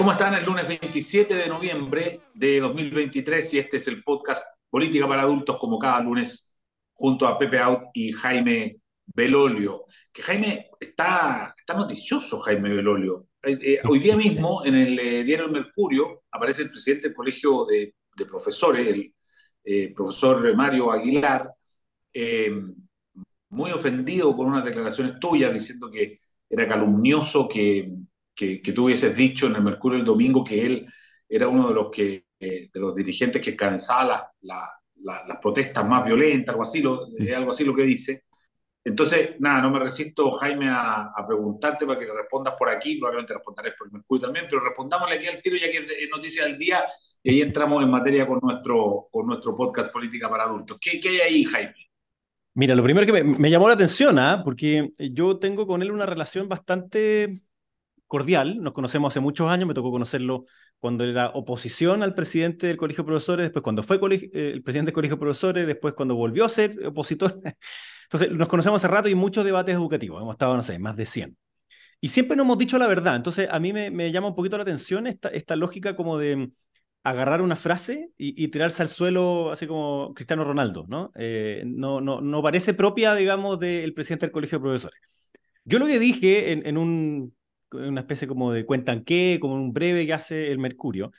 ¿Cómo están? El lunes 27 de noviembre de 2023 y este es el podcast Política para Adultos como cada lunes junto a Pepe Out y Jaime Belolio. Que Jaime está, está noticioso, Jaime Belolio. Eh, eh, hoy día mismo en el eh, diario El Mercurio aparece el presidente del Colegio de, de Profesores, el profesor Mario Aguilar, muy ofendido con unas declaraciones tuyas diciendo que era calumnioso que que, tú hubieses dicho en el Mercurio el domingo que él era uno de los, que, eh, de los dirigentes que cansaba las protestas más violentas, algo así, lo, algo así lo que dice. Entonces, nada, no me resisto, Jaime, a, preguntarte para que le respondas por aquí, probablemente responderé por el Mercurio también, pero respondámosle aquí al tiro ya que es noticia del día y ahí entramos en materia con nuestro, con nuestro podcast Política para Adultos. ¿Qué, qué hay ahí, Jaime? Mira, lo primero que me, llamó la atención, ¿ah? porque yo tengo con él una relación bastante cordial, nos conocemos hace muchos años, me tocó conocerlo cuando era oposición al presidente del Colegio de Profesores, después cuando fue eh, el presidente del Colegio de Profesores, después cuando volvió a ser opositor. Entonces, nos conocemos hace rato y muchos debates educativos, hemos estado, no sé, más de 100. Y siempre nos hemos dicho la verdad, entonces a mí me, llama un poquito la atención esta, esta lógica como de agarrar una frase y, tirarse al suelo así como Cristiano Ronaldo, ¿no? Eh, no, no, no parece propia, digamos, del presidente del Colegio de Profesores. Yo lo que dije en, en un una especie como de cuentan qué, como un breve que hace el Mercurio,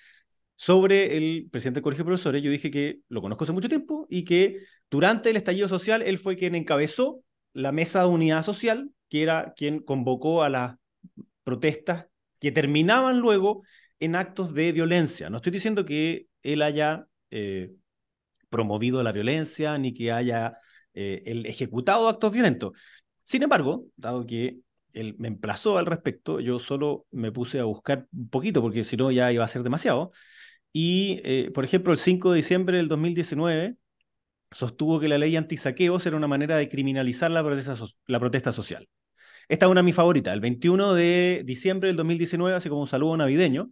sobre el presidente del Colegio de Profesores. Yo dije que lo conozco hace mucho tiempo y que durante el estallido social él fue quien encabezó la mesa de unidad social, que era quien convocó a las protestas que terminaban luego en actos de violencia. No estoy diciendo que él haya eh, promovido la violencia ni que haya eh, ejecutado actos violentos. Sin embargo, dado que él me emplazó al respecto, yo solo me puse a buscar un poquito porque si no ya iba a ser demasiado. Y, eh, por ejemplo, el 5 de diciembre del 2019 sostuvo que la ley antisaqueos era una manera de criminalizar la protesta, social. Esta es una de mis favoritas. El 21 de diciembre del 2019, así como un saludo navideño,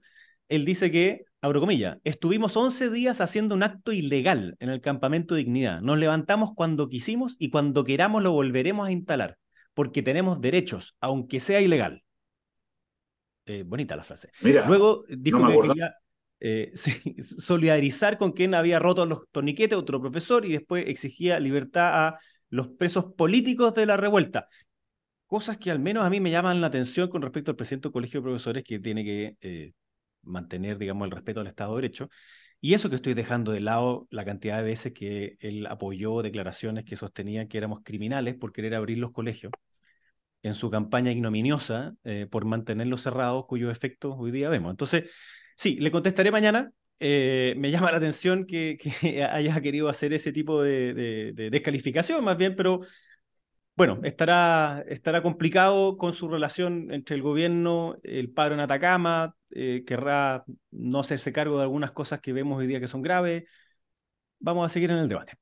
él dice que, abro comillas, estuvimos 11 días haciendo un acto ilegal en el campamento Dignidad. Nos levantamos cuando quisimos y cuando queramos lo volveremos a instalar porque tenemos derechos, aunque sea ilegal. Eh, bonita la frase. Luego dijo que quería eh, solidarizar con quien había roto los torniquetes, otro profesor, y después exigía libertad a los presos políticos de la revuelta. Cosas que al menos a mí me llaman la atención con respecto al presidente del Colegio de Profesores, que tiene que eh, mantener, digamos, el respeto al Estado de Derecho. Y eso que estoy dejando de lado la cantidad de veces que él apoyó declaraciones que sostenían que éramos criminales por querer abrir los colegios en su campaña ignominiosa eh, por mantenerlos cerrados, cuyos efectos hoy día vemos. Entonces, sí, le contestaré mañana. Eh, me llama la atención que, que, haya querido hacer ese tipo de, descalificación, más bien, pero bueno, estará, estará complicado con su relación entre el gobierno, el paro en Atacama, eh, querrá no hacerse cargo de algunas cosas que vemos hoy día que son graves. Vamos a seguir en el debate.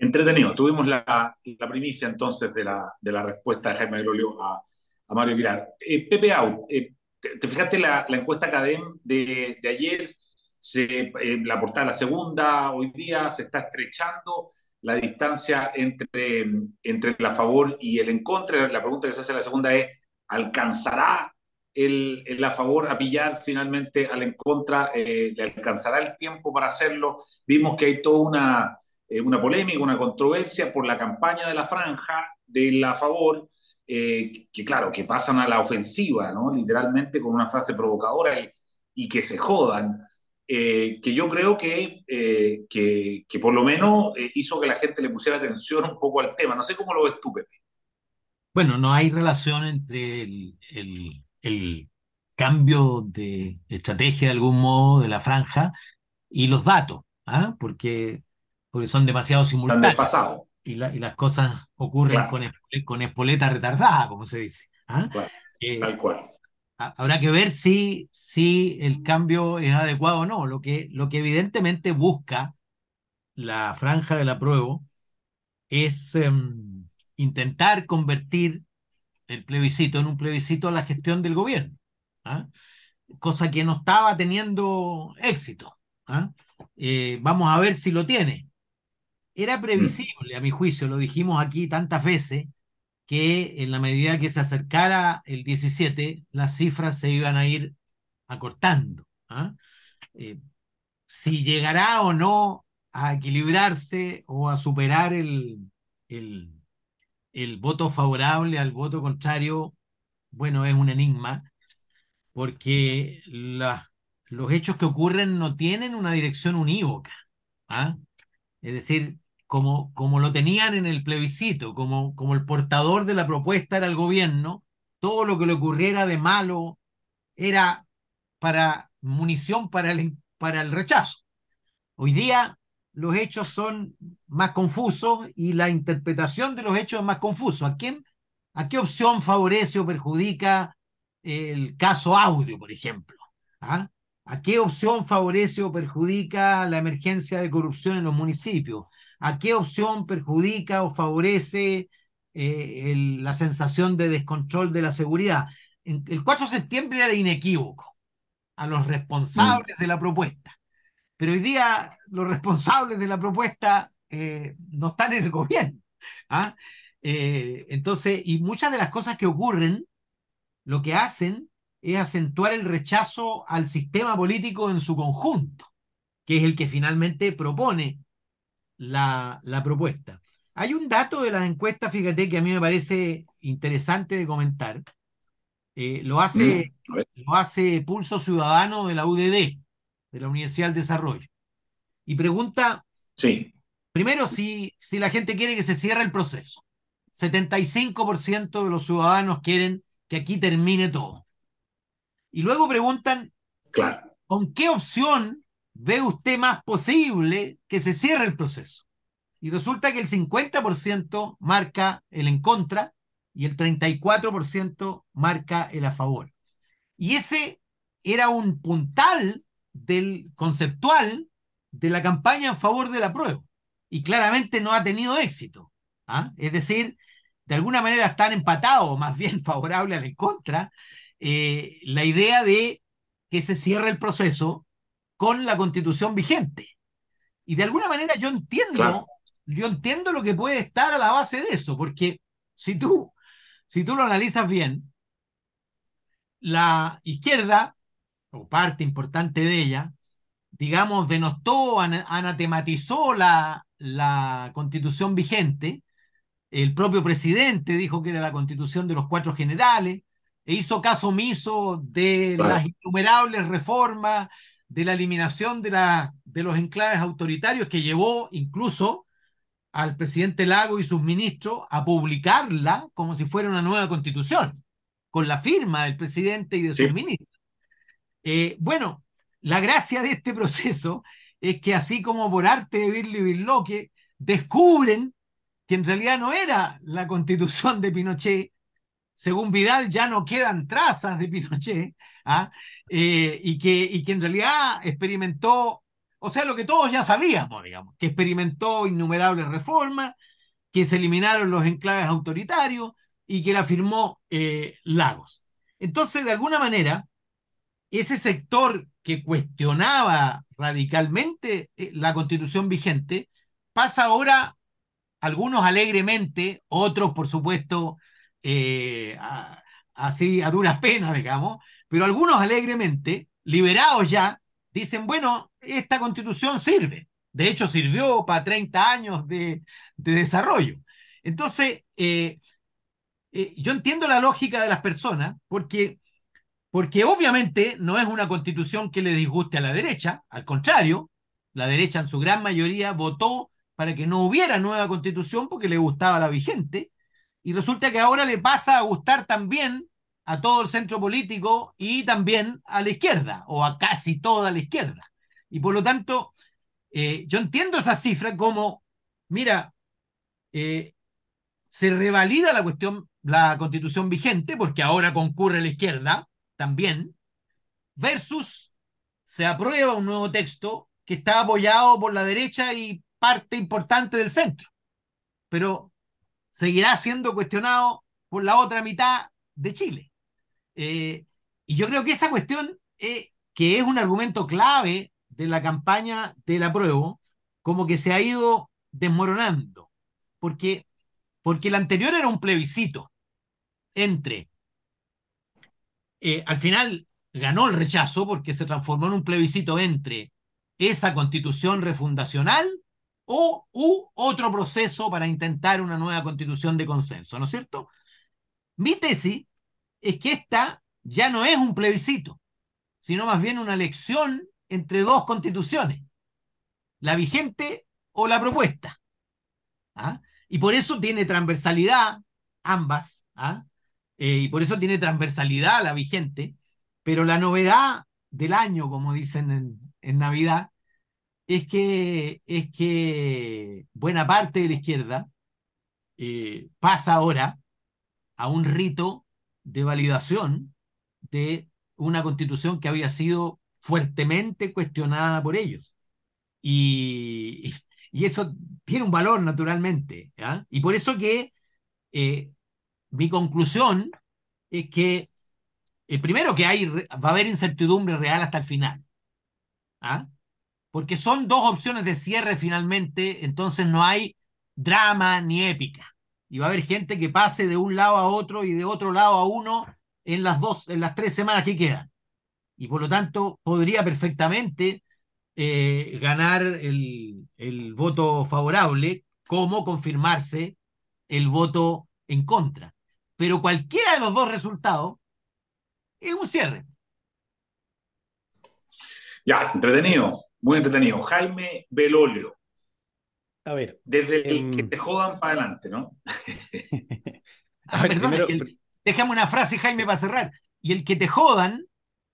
Entretenido. Tuvimos la, primicia entonces de la, de la, respuesta de Jaime Grolio a, Mario Aguilar. Eh, Pepe Out, eh, te, fijaste la, la encuesta CADEM de, de ayer? Se, eh, la portada la segunda, hoy día se está estrechando la distancia entre, entre el favor y el en contra. La pregunta que se hace la segunda es, ¿alcanzará el, el a favor a pillar finalmente al en contra? ¿Le alcanzará el tiempo para hacerlo? Vimos que hay toda una eh, una polémica, una controversia por la campaña de la franja de la favor, eh, que claro, que pasan a la ofensiva, ¿no? Literalmente con una frase provocadora y, que se jodan, eh, que yo creo que, que, que, por lo menos hizo que la gente le pusiera atención un poco al tema. No sé cómo lo ves tú, Pepe. Bueno, no hay relación entre el, el, el cambio de estrategia de algún modo de la franja y los datos, ¿ah? porque porque son demasiado simultáneos. Y, y, las cosas ocurren con, con, espoleta retardada, como se dice. ¿ah? Eh, tal cual. Habrá que ver si, si el cambio es adecuado o no. Lo que, lo que evidentemente busca la franja del apruebo es em, intentar convertir el plebiscito en un plebiscito a la gestión del gobierno, ¿ah? cosa que no estaba teniendo éxito. ¿ah? Eh, vamos a ver si lo tiene. Era mm. previsible, a mi juicio, lo dijimos aquí tantas veces, que en la medida que se acercara el 17, las cifras se iban a ir acortando. ¿ah? Eh, si llegará o no a equilibrarse o a superar el, el, el voto favorable al voto contrario, bueno, es un enigma, porque la, los hechos que ocurren no tienen una dirección unívoca. ¿ah? Es decir, como, como lo tenían en el plebiscito, como, como el portador de la propuesta era el gobierno, todo lo que le ocurriera de malo era para munición para el, para el rechazo. Hoy día los hechos son más confusos y la interpretación de los hechos es más confuso. ¿A a qué opción favorece o perjudica el caso audio, por ejemplo? ¿Ah? ¿A qué opción favorece o perjudica la emergencia de corrupción en los municipios? ¿A qué opción perjudica o favorece eh, la sensación de descontrol de la seguridad? el 4 de septiembre era inequívoco a los responsables mm. de la propuesta. Pero hoy día los responsables de la propuesta eh, no están en el gobierno. ¿ah? Eh, entonces, y muchas de las cosas que ocurren, lo que hacen es acentuar el rechazo al sistema político en su conjunto, que es el que finalmente propone la, la propuesta. Hay un dato de las encuestas, fíjate, que a mí me parece interesante de comentar. Eh, lo, hace, mm, lo hace Pulso Ciudadano de la UDD, de la Universidad del Desarrollo. Y pregunta, sí. primero, si, si la gente quiere que se cierre el proceso. 75% de los ciudadanos quieren que aquí termine todo. Y luego preguntan, claro. ¿con qué opción ve usted más posible que se cierre el proceso? Y resulta que el 50% marca el en contra y el 34% marca el a favor. Y ese era un puntal del conceptual de la campaña en favor de la prueba. Y claramente no ha tenido éxito. ¿ah? Es decir, de alguna manera están empatados, más bien favorable al en contra, eh, la idea de que se cierre el proceso con la constitución vigente. Y de alguna manera yo entiendo, yo entiendo lo que puede estar a la base de eso, porque si tú, si tú lo analizas bien, la izquierda, o parte importante de ella, digamos, denostó, anatematizó la, la constitución vigente, el propio presidente dijo que era la constitución de los cuatro generales, e hizo caso omiso de las innumerables reformas, de la eliminación de, la, de los enclaves autoritarios que llevó incluso al presidente Lago y sus ministros a publicarla como si fuera una nueva constitución, con la firma del presidente y de sus ministros. Eh, bueno, la gracia de este proceso es que así como por arte de Birli Birloque, descubren que en realidad no era la constitución de Pinochet, según Vidal ya no quedan trazas de Pinochet, ¿ah? Eh, y, que, y en realidad experimentó, o sea, lo que todos ya sabíamos, digamos, que experimentó innumerables reformas, que se eliminaron los enclaves autoritarios y que la firmó eh, Lagos. Entonces, de alguna manera, ese sector que cuestionaba radicalmente eh, la constitución vigente, pasa ahora, algunos alegremente, otros, por supuesto, eh, así a duras penas, digamos, pero algunos alegremente, liberados ya, dicen, bueno, esta constitución sirve. De hecho, sirvió para 30 años de, desarrollo. Entonces, eh, eh, yo entiendo la lógica de las personas, porque, porque obviamente no es una constitución que le disguste a la derecha, al contrario, la derecha en su gran mayoría votó para que no hubiera nueva constitución porque le gustaba la vigente, y resulta que ahora le pasa a gustar también a todo el centro político y también a la izquierda, o a casi toda la izquierda. Y por lo tanto, eh, yo entiendo esa cifra como, mira, eh, se revalida la cuestión, la constitución vigente, porque ahora concurre la izquierda también, versus se aprueba un nuevo texto que está apoyado por la derecha y parte importante del centro. Pero seguirá siendo cuestionado por la otra mitad de Chile. Eh, y yo creo que esa cuestión, eh, que es un argumento clave de la campaña del apruebo, como que se ha ido desmoronando, porque porque el anterior era un plebiscito entre, eh, al final ganó el rechazo porque se transformó en un plebiscito entre esa constitución refundacional o u otro proceso para intentar una nueva constitución de consenso, ¿no es cierto? Mi tesis es que esta ya no es un plebiscito, sino más bien una elección entre dos constituciones, la vigente o la propuesta. ¿ah? Y por eso tiene transversalidad ambas, ¿ah? eh, y por eso tiene transversalidad la vigente, pero la novedad del año, como dicen en, en Navidad, es que, es que buena parte de la izquierda eh, pasa ahora a un rito de validación de una constitución que había sido fuertemente cuestionada por ellos. Y, y eso tiene un valor naturalmente. Y por eso que eh, mi conclusión es que, eh, primero que hay, va a haber incertidumbre real hasta el final. ¿ah? Porque son dos opciones de cierre finalmente, entonces no hay drama ni épica. Y va a haber gente que pase de un lado a otro y de otro lado a uno en las dos, en las tres semanas que quedan. Y por lo tanto, podría perfectamente eh, ganar el, el voto favorable, como confirmarse el voto en contra. Pero cualquiera de los dos resultados es un cierre. Ya, entretenido. Muy entretenido. Jaime Belolio. A ver. Desde el que em, te jodan para adelante, ¿no? a ver, déjame una frase, Jaime, para cerrar. Y el que te jodan,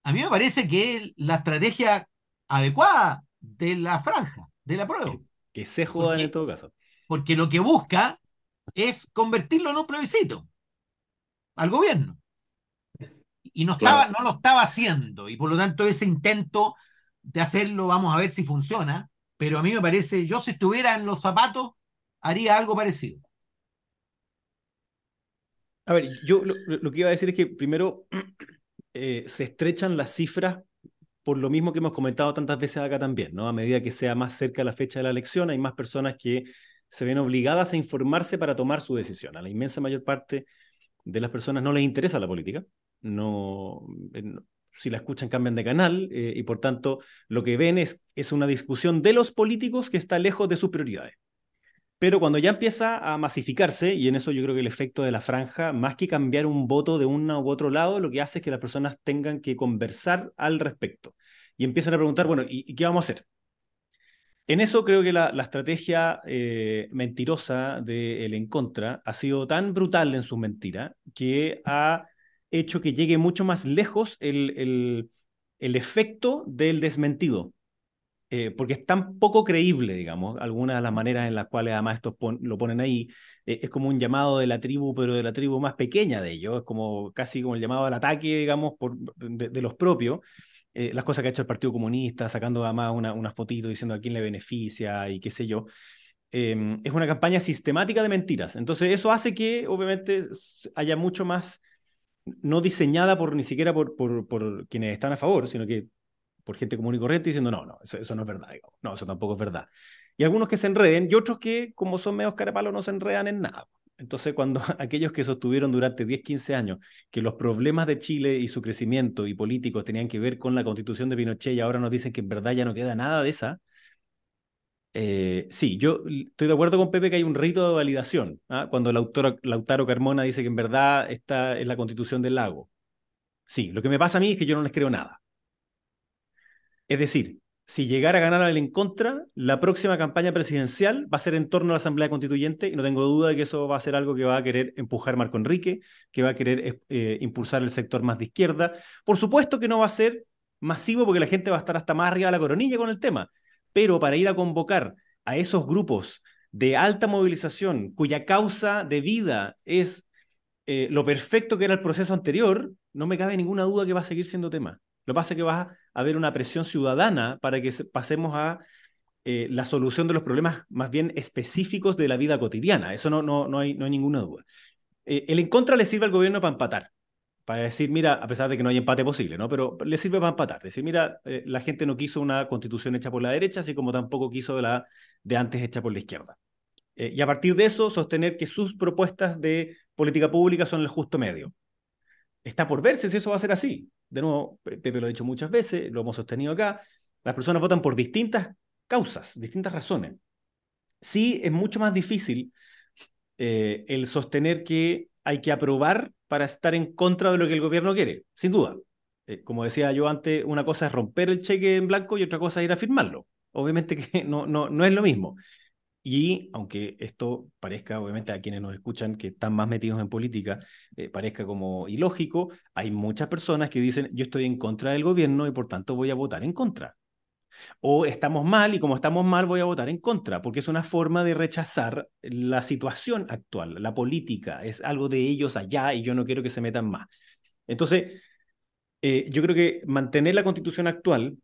a mí me parece que es la estrategia adecuada de la franja, de la prueba. Que, se jodan en todo caso. Porque lo que busca es convertirlo en un plebiscito al gobierno. Y no, estaba, no lo estaba haciendo. Y por lo tanto, ese intento de hacerlo, vamos a ver si funciona, pero a mí me parece, yo si estuviera en los zapatos, haría algo parecido. A ver, yo lo, que iba a decir es que primero eh, se estrechan las cifras por lo mismo que hemos comentado tantas veces acá también, ¿no? A medida que sea más cerca la fecha de la elección, hay más personas que se ven obligadas a informarse para tomar su decisión. A la inmensa mayor parte de las personas no les interesa la política, no, eh, si la escuchan cambian de canal eh, y por tanto lo que ven es, es una discusión de los políticos que está lejos de sus prioridades. Pero cuando ya empieza a masificarse, y en eso yo creo que el efecto de la franja, más que cambiar un voto de uno u otro lado, lo que hace es que las personas tengan que conversar al respecto y empiezan a preguntar, bueno, ¿y, qué vamos a hacer? En eso creo que la, estrategia eh, mentirosa del En Contra ha sido tan brutal en su mentira que ha hecho que llegue mucho más lejos el, el, efecto del desmentido. Eh, porque es tan poco creíble, digamos, algunas de las maneras en las cuales además estos lo ponen ahí, eh, es como un llamado de la tribu, pero de la tribu más pequeña de ellos, es como casi como el llamado al ataque, digamos, por, de, los propios, eh, las cosas que ha hecho el Partido Comunista, sacando además una, una diciendo a quién le beneficia y qué sé yo. Em, es una campaña sistemática de mentiras. Entonces eso hace que obviamente haya mucho más no diseñada por ni siquiera por, por, por, quienes están a favor, sino que por gente común y corriente diciendo, no, no, eso, no es verdad, no, eso tampoco es verdad. Y algunos que se enreden y otros que, como son medios carapalos, no se enredan en nada. Entonces, cuando aquellos que sostuvieron durante 10, 15 años que los problemas de Chile y su crecimiento y político tenían que ver con la constitución de Pinochet y ahora nos dicen que en verdad ya no queda nada de esa, eh, sí, yo estoy de acuerdo con Pepe que hay un rito de validación. ¿ah? Cuando Lautaro, Lautaro Carmona dice que en verdad esta es la constitución del lago. Sí, lo que me pasa a mí es que yo no les creo nada. Es decir, si llegara a ganar el en contra, la próxima campaña presidencial va a ser en torno a la Asamblea Constituyente y no tengo duda de que eso va a ser algo que va a querer empujar Marco Enrique, que va a querer eh, impulsar el sector más de izquierda. Por supuesto que no va a ser masivo porque la gente va a estar hasta más arriba de la coronilla con el tema, pero para ir a convocar a esos grupos de alta movilización cuya causa de vida es eh, lo perfecto que era el proceso anterior, no me cabe ninguna duda que va a seguir siendo tema. Lo que pasa es que va a haber una presión ciudadana para que pasemos a eh, la solución de los problemas más bien específicos de la vida cotidiana. Eso no, no, no, hay, no hay ninguna duda. Eh, el en contra le sirve al gobierno para empatar para decir, mira, a pesar de que no hay empate posible, ¿no? Pero le sirve para empatar. Decir, mira, eh, la gente no quiso una constitución hecha por la derecha, así como tampoco quiso la de antes hecha por la izquierda. Eh, y a partir de eso, sostener que sus propuestas de política pública son el justo medio. Está por verse si eso va a ser así. De nuevo, Pepe lo ha dicho muchas veces, lo hemos sostenido acá, las personas votan por distintas causas, distintas razones. Sí, es mucho más difícil eh, el sostener que hay que aprobar para estar en contra de lo que el gobierno quiere, sin duda. Eh, como decía yo antes, una cosa es romper el cheque en blanco y otra cosa es ir a firmarlo. Obviamente que no, no, no es lo mismo. Y aunque esto parezca, obviamente, a quienes nos escuchan que están más metidos en política, eh, parezca como ilógico, hay muchas personas que dicen, yo estoy en contra del gobierno y por tanto voy a votar en contra. O estamos mal y como estamos mal voy a votar en contra, porque es una forma de rechazar la situación actual, la política, es algo de ellos allá y yo no quiero que se metan más. Entonces, eh, yo creo que mantener la constitución actual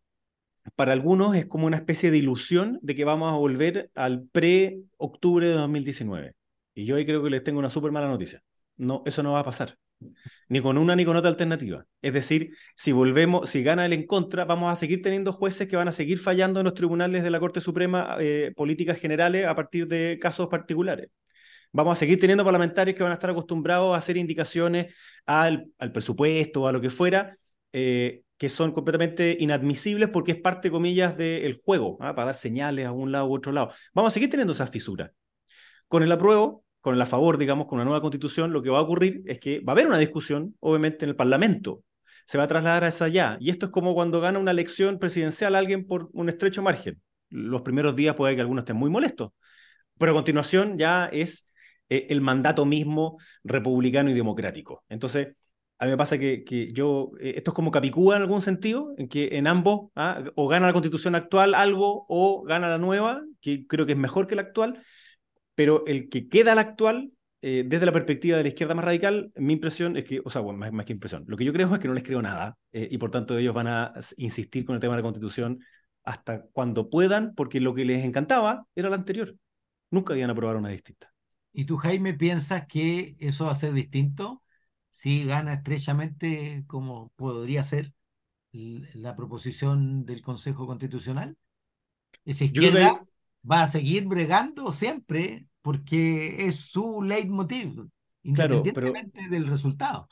para algunos es como una especie de ilusión de que vamos a volver al pre-octubre de 2019. Y yo ahí creo que les tengo una súper mala noticia. No, eso no va a pasar ni con una ni con otra alternativa. Es decir, si volvemos, si gana el en contra, vamos a seguir teniendo jueces que van a seguir fallando en los tribunales de la Corte Suprema eh, políticas generales a partir de casos particulares. Vamos a seguir teniendo parlamentarios que van a estar acostumbrados a hacer indicaciones al, al presupuesto a lo que fuera, eh, que son completamente inadmisibles porque es parte, comillas, del juego, ¿ah? para dar señales a un lado u otro lado. Vamos a seguir teniendo esas fisuras. Con el apruebo, con el a favor, digamos, con una nueva constitución, lo que va a ocurrir es que va a haber una discusión, obviamente, en el Parlamento. Se va a trasladar a esa allá. Y esto es como cuando gana una elección presidencial alguien por un estrecho margen. Los primeros días puede que algunos estén muy molestos. Pero a continuación ya es eh, el mandato mismo republicano y democrático. Entonces, a mí me pasa que, que yo, eh, esto es como Capicúa en algún sentido, en que en ambos, ¿ah? o gana la constitución actual algo, o gana la nueva, que creo que es mejor que la actual, pero el que queda al actual, eh, desde la perspectiva de la izquierda más radical, mi impresión es que, o sea, bueno, más, que impresión, lo que yo creo es que no les creo nada eh, y por tanto ellos van a insistir con el tema de la constitución hasta cuando puedan, porque lo que les encantaba era la anterior. Nunca iban a aprobar una distinta. ¿Y tú, Jaime, piensas que eso va a ser distinto si gana estrechamente como podría ser la proposición del Consejo Constitucional? ¿Esa izquierda va a seguir bregando siempre porque es su leitmotiv, independientemente del resultado.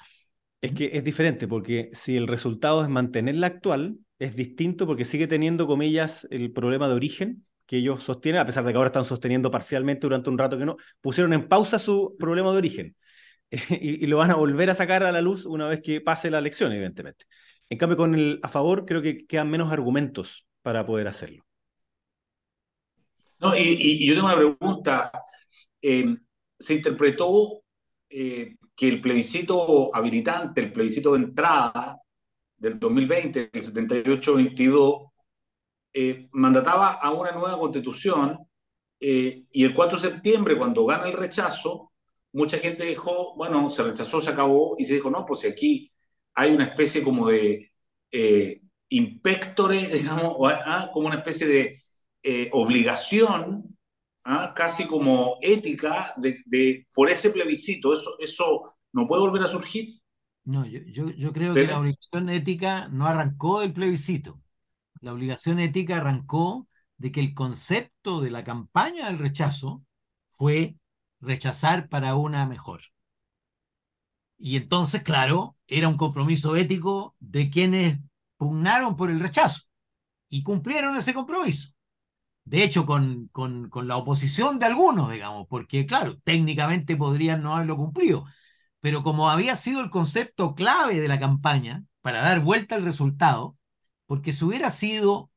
Es que es diferente, porque si el resultado es mantener la actual, es distinto porque sigue teniendo, comillas, el problema de origen que ellos sostienen, a pesar de que ahora están sosteniendo parcialmente durante un rato que no, pusieron en pausa su problema de origen y, y, lo van a volver a sacar a la luz una vez que pase la elección, evidentemente. En cambio, con el a favor, creo que quedan menos argumentos para poder hacerlo. No, y, yo tengo una pregunta. Eh, se interpretó eh, que el plebiscito habilitante, el plebiscito de entrada del 2020, el 78-22, eh, mandataba a una nueva constitución y el 4 de septiembre, cuando gana el rechazo, mucha gente dijo, bueno, se rechazó, se acabó, y se dijo, no, pues aquí hay una especie como de inspectore, digamos, ah, como una especie de eh, obligación, ¿ah? casi como ética, de, por ese plebiscito. Eso, eso no puede volver a surgir. No, yo, yo, creo que la obligación ética no arrancó del plebiscito. La obligación ética arrancó de que el concepto de la campaña del rechazo fue rechazar para una mejor. Y entonces, claro, era un compromiso ético de quienes pugnaron por el rechazo y cumplieron ese compromiso. De hecho, con, con, con, la oposición de algunos, digamos, porque claro, técnicamente podrían no haberlo cumplido, pero como había sido el concepto clave de la campaña para dar vuelta al resultado, porque si hubiera sido,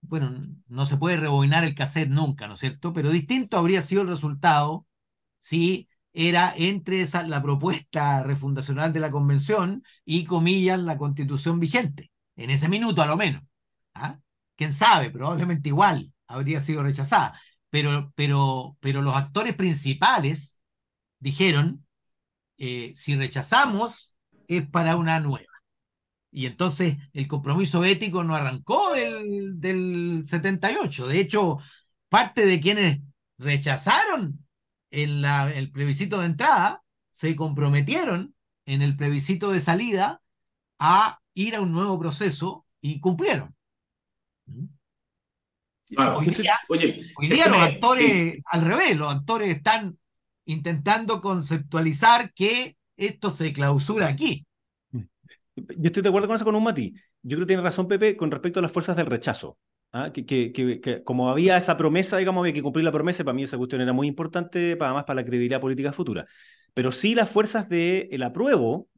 bueno, no se puede rebobinar el cassette nunca, ¿no es cierto? Pero distinto habría sido el resultado si era entre esa, la propuesta refundacional de la convención y, comillas, la constitución vigente, en ese minuto a lo menos. ¿Ah? ¿Quién sabe? Probablemente igual habría sido rechazada. Pero, pero, pero los actores principales dijeron, eh, si rechazamos es para una nueva. Y entonces el compromiso ético no arrancó del, del 78. De hecho, parte de quienes rechazaron en la, el plebiscito de entrada se comprometieron en el plebiscito de salida a ir a un nuevo proceso y cumplieron. ¿Mm? Hoy día, Oye, hoy día los actores, al revés, los actores están intentando conceptualizar que esto se clausura aquí. Yo estoy de acuerdo con eso con un matiz. Yo creo que tiene razón Pepe con respecto a las fuerzas del rechazo. ¿ah? Que, que, que, como había esa promesa, digamos, había que cumplir la promesa, para mí esa cuestión era muy importante, para más para la credibilidad política futura. Pero sí las fuerzas del el apruebo,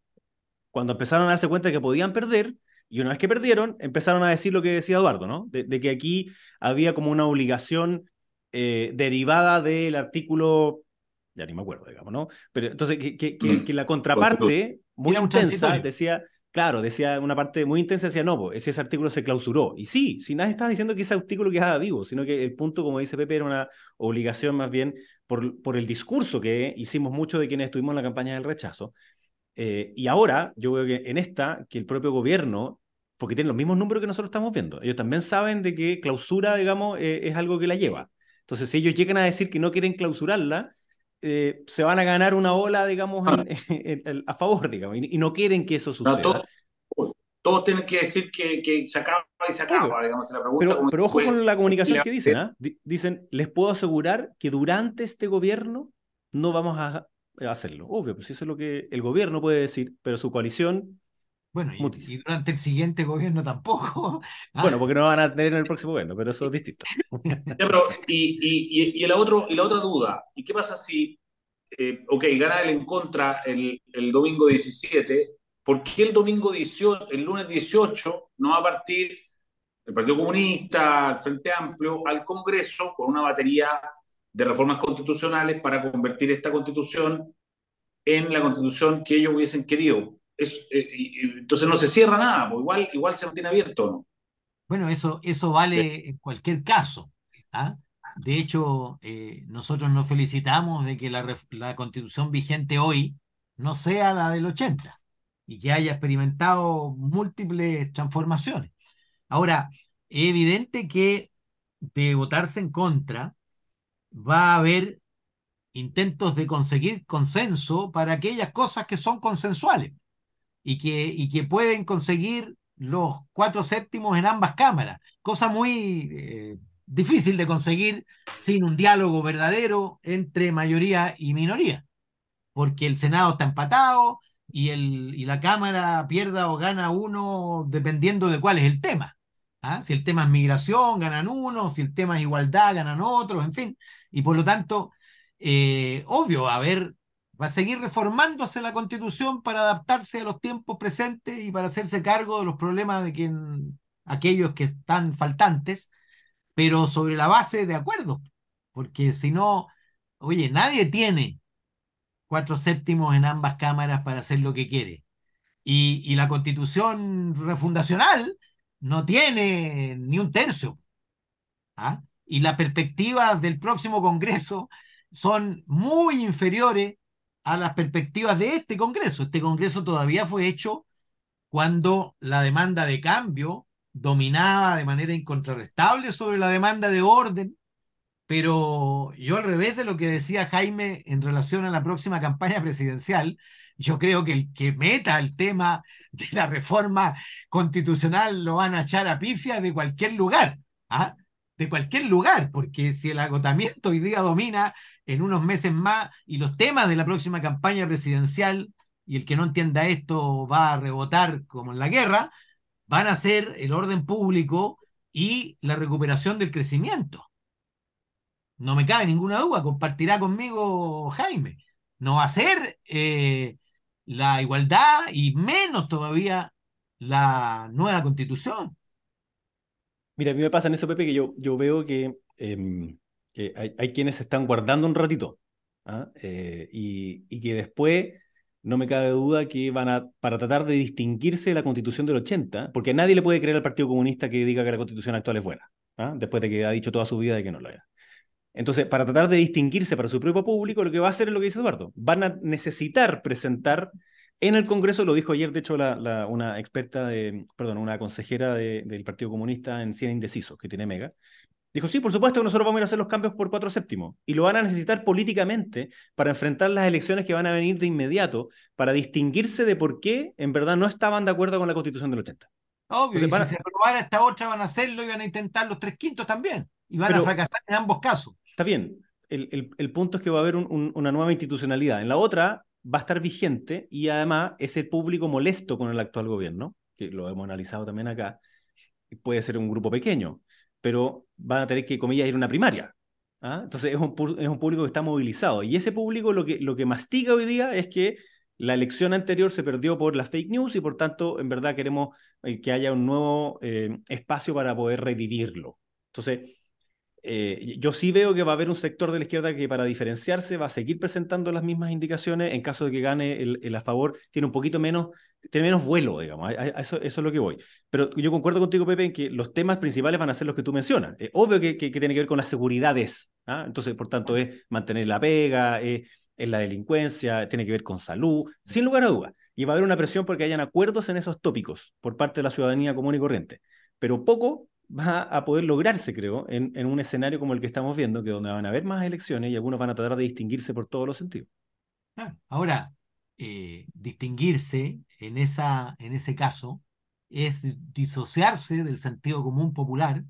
cuando empezaron a darse cuenta de que podían perder, y una vez que perdieron, empezaron a decir lo que decía Eduardo, ¿no? De, que aquí había como una obligación eh, derivada del artículo, ya ni me acuerdo, digamos, ¿no? Pero entonces que, que, que, mm. la contraparte, muy intensa, decía, claro, decía una parte muy intensa, decía, no, pues ese, artículo se clausuró. Y sí, si nadie estaba diciendo que ese artículo quedaba vivo, sino que el punto, como dice Pepe, era una obligación más bien por, por el discurso que hicimos mucho de quienes estuvimos en la campaña del rechazo, eh, y ahora yo veo que en esta, que el propio gobierno, porque tienen los mismos números que nosotros estamos viendo, ellos también saben de que clausura, digamos, eh, es algo que la lleva. Entonces, si ellos llegan a decir que no quieren clausurarla, eh, se van a ganar una ola, digamos, a favor, digamos, y, no quieren que eso suceda. todos, tienen que decir que, que, se acaba y se acaba, digamos, la pregunta. Pero, pero ojo con la comunicación que dicen, ¿ah? Dicen, les puedo asegurar que durante este gobierno no vamos a hacerlo. Obvio, pues eso es lo que el gobierno puede decir, pero su coalición. Bueno, y, durante el siguiente gobierno tampoco. Ah. Bueno, porque no van a tener en el próximo gobierno, pero eso es distinto. pero, y, y, la otro, y la otra duda, ¿y qué pasa si, eh, ok, gana el en contra el, el domingo 17, ¿por qué el domingo 18, el lunes 18, no va a partir el Partido Comunista, el Frente Amplio, al Congreso con una batería de reformas constitucionales para convertir esta constitución en la constitución que ellos hubiesen querido. Es, eh, entonces no se cierra nada, pues igual, igual se mantiene abierto, ¿no? Bueno, eso, eso vale en cualquier caso. ¿ah? De hecho, eh, nosotros nos felicitamos de que la, la constitución vigente hoy no sea la del 80 y que haya experimentado múltiples transformaciones. Ahora, es evidente que de votarse en contra, va a haber intentos de conseguir consenso para aquellas cosas que son consensuales y que, y que pueden conseguir los cuatro séptimos en ambas cámaras, cosa muy eh, difícil de conseguir sin un diálogo verdadero entre mayoría y minoría, porque el Senado está empatado y, el, y la Cámara pierda o gana uno dependiendo de cuál es el tema. ¿Ah? Si el tema es migración, ganan unos, si el tema es igualdad, ganan otros, en fin. Y por lo tanto, eh, obvio, a ver, va a seguir reformándose la constitución para adaptarse a los tiempos presentes y para hacerse cargo de los problemas de quien, aquellos que están faltantes, pero sobre la base de acuerdo, porque si no, oye, nadie tiene cuatro séptimos en ambas cámaras para hacer lo que quiere. Y, y la constitución refundacional no tiene ni un tercio. ¿ah? Y las perspectivas del próximo Congreso son muy inferiores a las perspectivas de este Congreso. Este Congreso todavía fue hecho cuando la demanda de cambio dominaba de manera incontrarrestable sobre la demanda de orden, pero yo al revés de lo que decía Jaime en relación a la próxima campaña presidencial, yo creo que el que meta el tema de la reforma constitucional lo van a echar a pifia de cualquier lugar, ¿ah? de cualquier lugar, porque si el agotamiento hoy día domina en unos meses más y los temas de la próxima campaña presidencial, y el que no entienda esto va a rebotar como en la guerra, van a ser el orden público y la recuperación del crecimiento. No me cabe ninguna duda, compartirá conmigo Jaime. No va a ser eh, la igualdad y menos todavía la nueva constitución. Mira, a mí me pasa en eso, Pepe, que yo, yo veo que, em, hay, quienes se están guardando un ratito ¿ah? eh, y, y, que después no me cabe duda que van a, para tratar de distinguirse de la constitución del 80, porque nadie le puede creer al Partido Comunista que diga que la constitución actual es buena, ¿ah? después de que ha dicho toda su vida de que no lo es. Entonces, para tratar de distinguirse para su propio público, lo que va a hacer es lo que dice Eduardo. Van a necesitar presentar en el Congreso, lo dijo ayer, de hecho, la, una experta, de, perdón, una consejera del Partido Comunista en 100 indecisos, que tiene Mega, dijo, sí, por supuesto que nosotros vamos a ir a hacer los cambios por cuatro séptimos, y lo van a necesitar políticamente para enfrentar las elecciones que van a venir de inmediato, para distinguirse de por qué en verdad no estaban de acuerdo con la Constitución del 80. Obvio, si se aprobara esta otra van a hacerlo y van a intentar los tres quintos también. y van a fracasar en ambos casos. Está bien. El, punto es que va a haber una nueva institucionalidad. En la otra va a estar vigente y además ese público molesto con el actual gobierno, que lo hemos analizado también acá, puede ser un grupo pequeño, pero van a tener que, comillas, ir a una primaria. ¿ah? Entonces es un, es un público que está movilizado. Y ese público lo que, lo que mastiga hoy día es que la elección anterior se perdió por las fake news y por tanto, en verdad, queremos eh, que haya un nuevo eh, espacio para poder revivirlo. Entonces, eh, yo sí veo que va a haber un sector de la izquierda que para diferenciarse va a seguir presentando las mismas indicaciones. En caso de que gane el, a favor, tiene un poquito menos, tiene menos vuelo, digamos. eso, es lo que voy. Pero yo concuerdo contigo, Pepe, en que los temas principales van a ser los que tú mencionas. obvio que, que, tiene que ver con las seguridades. ¿ah? Entonces, por tanto, es mantener la pega, en la delincuencia, tiene que ver con salud, sin lugar a dudas. Y va a haber una presión porque hayan acuerdos en esos tópicos por parte de la ciudadanía común y corriente. Pero poco va a poder lograrse, creo, en, en un escenario como el que estamos viendo, que donde van a haber más elecciones y algunos van a tratar de distinguirse por todos los sentidos. Ahora, eh, distinguirse en, esa, en ese caso es disociarse del sentido común popular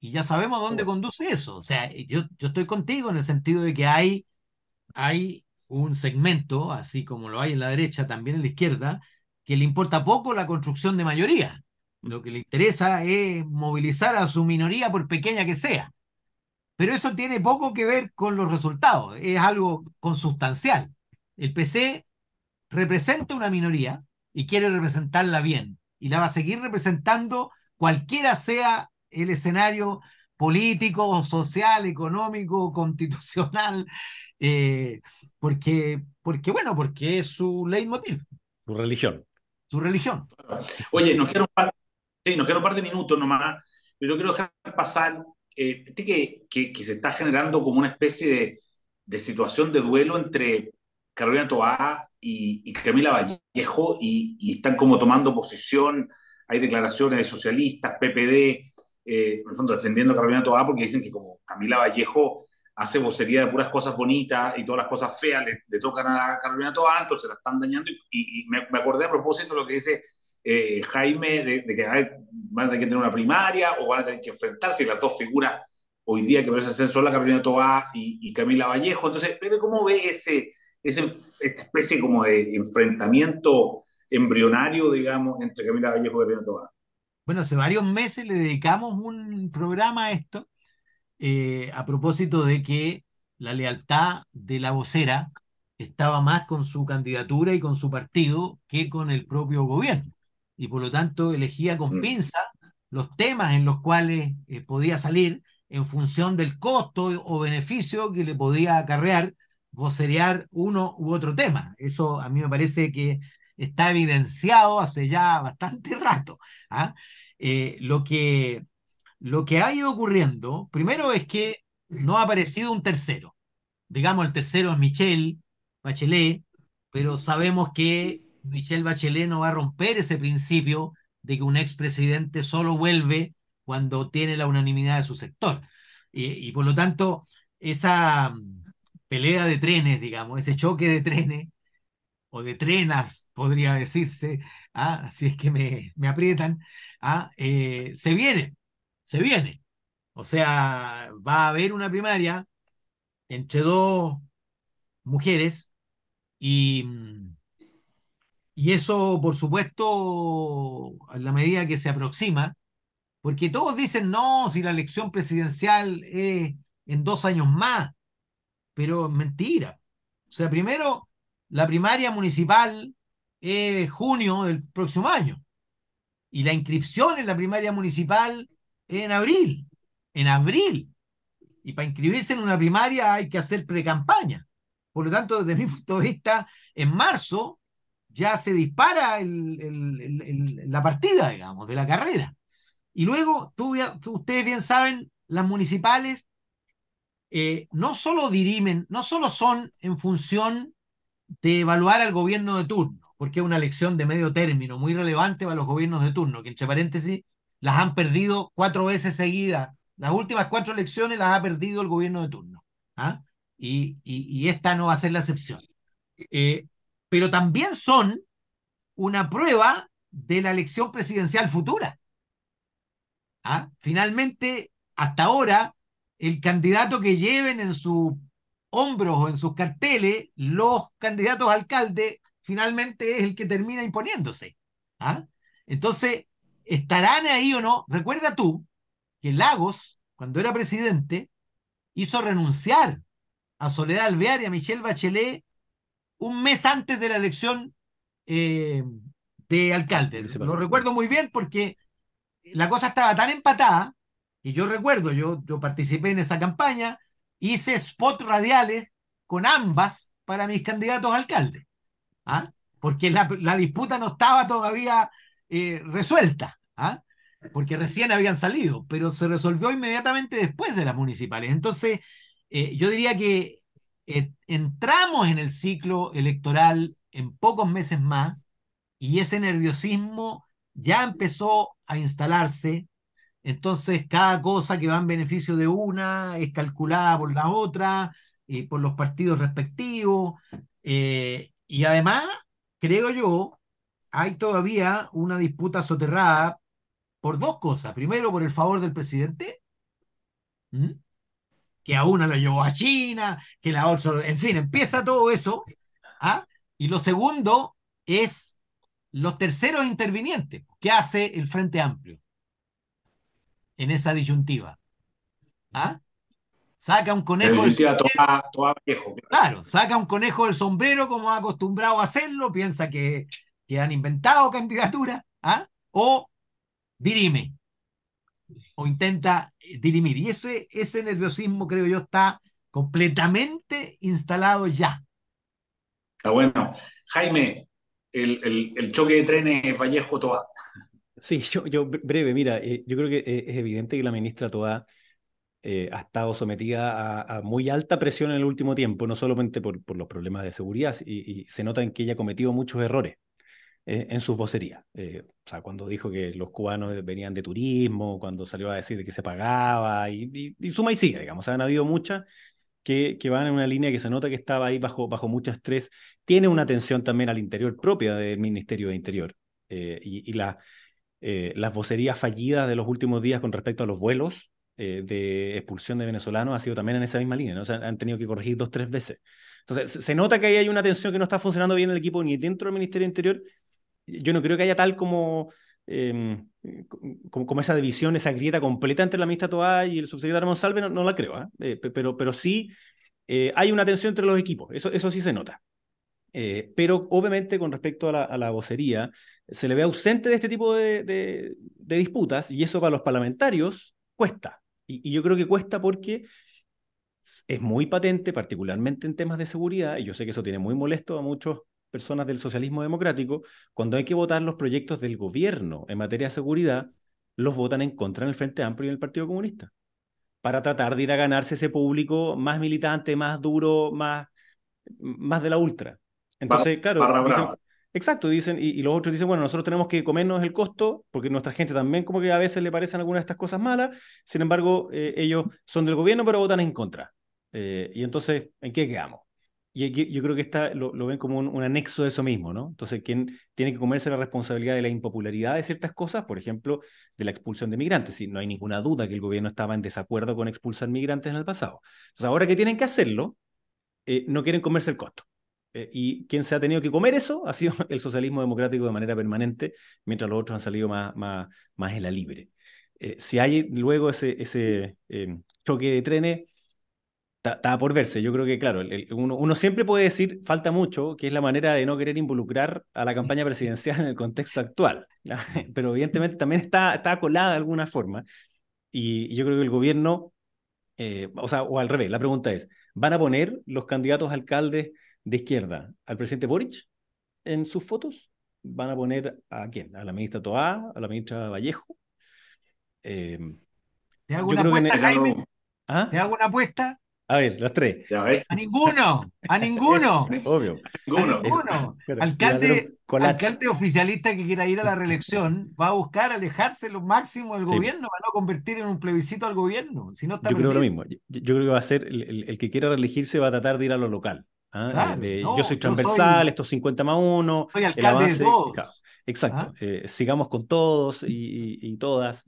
y ya sabemos dónde conduce eso. O sea, yo, yo estoy contigo en el sentido de que hay, hay un segmento, así como lo hay en la derecha, también en la izquierda, que le importa poco la construcción de mayoría. Lo que le interesa es movilizar a su minoría por pequeña que sea. Pero eso tiene poco que ver con los resultados, es algo consustancial. El PC representa una minoría y quiere representarla bien, y la va a seguir representando cualquiera sea el escenario político, social, económico, constitucional, eh, porque, porque, bueno, porque es su leitmotiv. Su religión. Su religión. Oye, nos quiero un par, sí, nos queda un par de minutos nomás, pero quiero dejar pasar eh, que, que, se está generando como una especie de, de situación de duelo entre Carolina Toá y, Camila Vallejo y, están como tomando posición, hay declaraciones de socialistas, PPD, eh, en el fondo defendiendo a Carolina Toá porque dicen que como Camila Vallejo hace vocería de puras cosas bonitas y todas las cosas feas le, tocan a Carolina Toá, entonces la están dañando. Y, me, acordé a propósito de lo que dice eh, Jaime, de, que van a tener que tener una primaria o van a tener que enfrentarse las dos figuras hoy día que parecen ser son la Carolina Toá y, Camila Vallejo. Entonces, ¿cómo ve ese, esta especie como de enfrentamiento embrionario, digamos, entre Camila Vallejo y Carolina Toá? Bueno, hace varios meses le dedicamos un programa a esto eh, a propósito de que la lealtad de la vocera estaba más con su candidatura y con su partido que con el propio gobierno. Y por lo tanto elegía con mm. pinza los temas en los cuales eh, podía salir en función del costo o beneficio que le podía acarrear vocerear uno u otro tema. Eso a mí me parece que está evidenciado hace ya bastante rato. ¿ah? Eh, lo que lo que ha ido ocurriendo, primero es que no ha aparecido un tercero. Digamos, el tercero es Michelle Bachelet, pero sabemos que Michelle Bachelet no va a romper ese principio de que un expresidente solo vuelve cuando tiene la unanimidad de su sector. Y, por lo tanto, esa mm, pelea de trenes, digamos, ese choque de trenes, o de trenas, podría decirse, ¿ah? si es que me, me aprietan, ¿ah? eh, se viene se viene. O sea, va a haber una primaria entre dos mujeres y, y eso, por supuesto, a la medida que se aproxima, porque todos dicen, no, si la elección presidencial es en dos años más, pero mentira. O sea, primero, la primaria municipal es junio del próximo año y la inscripción en la primaria municipal en abril, en abril. Y para inscribirse en una primaria hay que hacer pre-campaña. Por lo tanto, desde mi punto de vista, en marzo ya se dispara la partida, digamos, de la carrera. Y luego, ustedes bien saben, las municipales eh, no solo dirimen, no solo son en función de evaluar al gobierno de turno, porque es una elección de medio término muy relevante para los gobiernos de turno, que entre paréntesis las han perdido cuatro veces seguidas. Las últimas cuatro elecciones las ha perdido el gobierno de turno. ¿ah? Y, y, esta no va a ser la excepción. Eh, pero también son una prueba de la elección presidencial futura. ¿Ah? Finalmente, hasta ahora, el candidato que lleven en sus hombros o en sus carteles los candidatos a alcalde finalmente es el que termina imponiéndose. ¿ah? Entonces, ¿estarán ahí o no? Recuerda tú que Lagos, cuando era presidente, hizo renunciar a Soledad Alvear y a Michelle Bachelet un mes antes de la elección eh, de alcalde. Lo recuerdo muy bien porque la cosa estaba tan empatada que yo recuerdo, yo, yo participé en esa campaña, hice spots radiales con ambas para mis candidatos a alcalde. ¿ah? Porque la, disputa no estaba todavía eh, resuelta. ¿ah? porque recién habían salido, pero se resolvió inmediatamente después de las municipales. Entonces, eh, yo diría que eh, entramos en el ciclo electoral en pocos meses más y ese nerviosismo ya empezó a instalarse. Entonces, cada cosa que va en beneficio de una es calculada por la otra y por los partidos respectivos. Eh, y además, creo yo, hay todavía una disputa soterrada por dos cosas. Primero, por el favor del presidente, que a una lo llevó a China, que la otra, en fin, empieza todo eso. ¿ah? Y lo segundo es los terceros intervinientes. ¿Qué hace el Frente Amplio en esa disyuntiva? ¿Ah? Saca un conejo del sombrero. Claro, saca un conejo del sombrero como ha acostumbrado a hacerlo, piensa que, que han inventado candidatura, ¿ah? o dirime o intenta eh, dirimir. Y ese, ese nerviosismo, creo yo, está completamente instalado ya. Está bueno. Jaime, el, el, choque de trenes Vallejo-Toa. Sí, yo, yo breve, mira, eh, yo creo que eh, es evidente que la ministra Toa ha estado sometida a, muy alta presión en el último tiempo, no solamente por, por los problemas de seguridad, y, y se nota en que ella ha cometido muchos errores. Eh, en sus vocerías. Eh, o sea, cuando dijo que los cubanos venían de turismo, cuando salió a decir que se pagaba, y, suma y sigue, digamos. han habido muchas que, que, van en una línea que se nota que estaba ahí bajo, bajo mucho estrés. Tiene una tensión también al interior propia del Ministerio de Interior. Eh, y, la, las vocerías fallidas de los últimos días con respecto a los vuelos de expulsión de venezolanos ha sido también en esa misma línea. O sea, han tenido que corregir dos, tres veces. Entonces, se nota que ahí hay una tensión que no está funcionando bien el equipo ni dentro del Ministerio de Interior yo no creo que haya tal como, em, como, esa división, esa grieta completa entre la ministra Toá y el subsecretario Monsalve, no, la creo, ¿ah? eh, pero, pero sí eh, hay una tensión entre los equipos, eso, eso sí se nota. Eh, pero obviamente con respecto a la, a la, vocería, se le ve ausente de este tipo de, de, disputas y eso para los parlamentarios cuesta. Y, yo creo que cuesta porque es muy patente, particularmente en temas de seguridad, y yo sé que eso tiene muy molesto a muchos personas del socialismo democrático, cuando hay que votar los proyectos del gobierno en materia de seguridad, los votan en contra en el Frente Amplio y en el Partido Comunista, para tratar de ir a ganarse ese público más militante, más duro, más, más de la ultra. Entonces, claro, exacto, dicen, y, los otros dicen, bueno, nosotros tenemos que comernos el costo, porque nuestra gente también como que a veces le parecen algunas de estas cosas malas, sin embargo, eh, ellos son del gobierno, pero votan en contra. Eh, y entonces, ¿en qué quedamos? Y yo creo que está, lo, ven como un, anexo de eso mismo, ¿no? Entonces, ¿quién tiene que comerse la responsabilidad de la impopularidad de ciertas cosas? Por ejemplo, de la expulsión de migrantes. Si no hay ninguna duda que el gobierno estaba en desacuerdo con expulsar migrantes en el pasado. Entonces, ahora que tienen que hacerlo, eh, no quieren comerse el costo. Eh, y quien se ha tenido que comer eso ha sido el socialismo democrático de manera permanente, mientras los otros han salido más, más, más en la libre. Eh, si hay luego ese, ese choque de trenes, Estaba por verse. Yo creo que, claro, uno, siempre puede decir, falta mucho, que es la manera de no querer involucrar a la campaña presidencial en el contexto actual. Pero evidentemente también está, está colada de alguna forma. Y, yo creo que el gobierno, eh, o sea, o al revés, la pregunta es, ¿van a poner los candidatos alcaldes de izquierda al presidente Boric en sus fotos? ¿Van a poner a quién? ¿A la ministra Toá? ¿A la ministra Vallejo? Eh, ¿Te hago una apuesta, Jaime? ¿Ah? ¿Te hago una apuesta? A ver, los tres. A ninguno, a ninguno. Obvio. A ninguno. alcalde, alcalde oficialista que quiera ir a la reelección va a buscar alejarse lo máximo del gobierno, para no convertir en un plebiscito al gobierno. Si no yo creo lo mismo. Yo, creo que va a ser, el, que quiera reelegirse va a tratar de ir a lo local. ¿Ah? yo soy transversal, estos 50 más 1. Soy alcalde de todos. exacto. ¿Ah? Eh, sigamos con todos y, todas.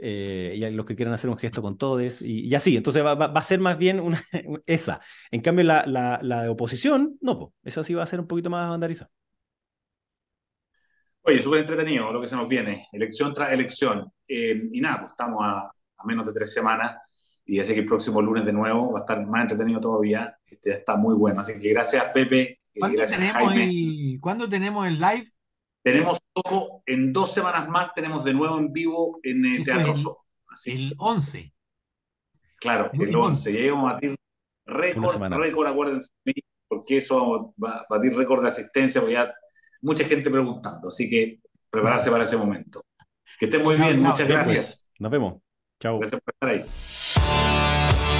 Eh, y los que quieran hacer un gesto con todos. Y, así. Entonces va, a ser más bien una, esa. En cambio, la, la, de oposición, no, esa sí va a ser un poquito más bandarizada. Oye, súper entretenido lo que se nos viene, elección tras elección. Eh, y nada, pues estamos a, a menos de tres semanas y así que el próximo lunes de nuevo va a estar más entretenido todavía. Este, está muy bueno. Así que gracias, Pepe. gracias, Jaime. ¿Cuándo tenemos el live? Tenemos todo, en dos semanas más tenemos de nuevo en vivo en el Teatro So. El 11. Claro, el, 11. Ya íbamos a batir récord, récord, acuérdense, porque eso va a batir récord de asistencia, porque ya mucha gente preguntando. Así que prepararse para ese momento. Que estén muy bien, muchas gracias. Nos vemos. Chao. Gracias por estar ahí.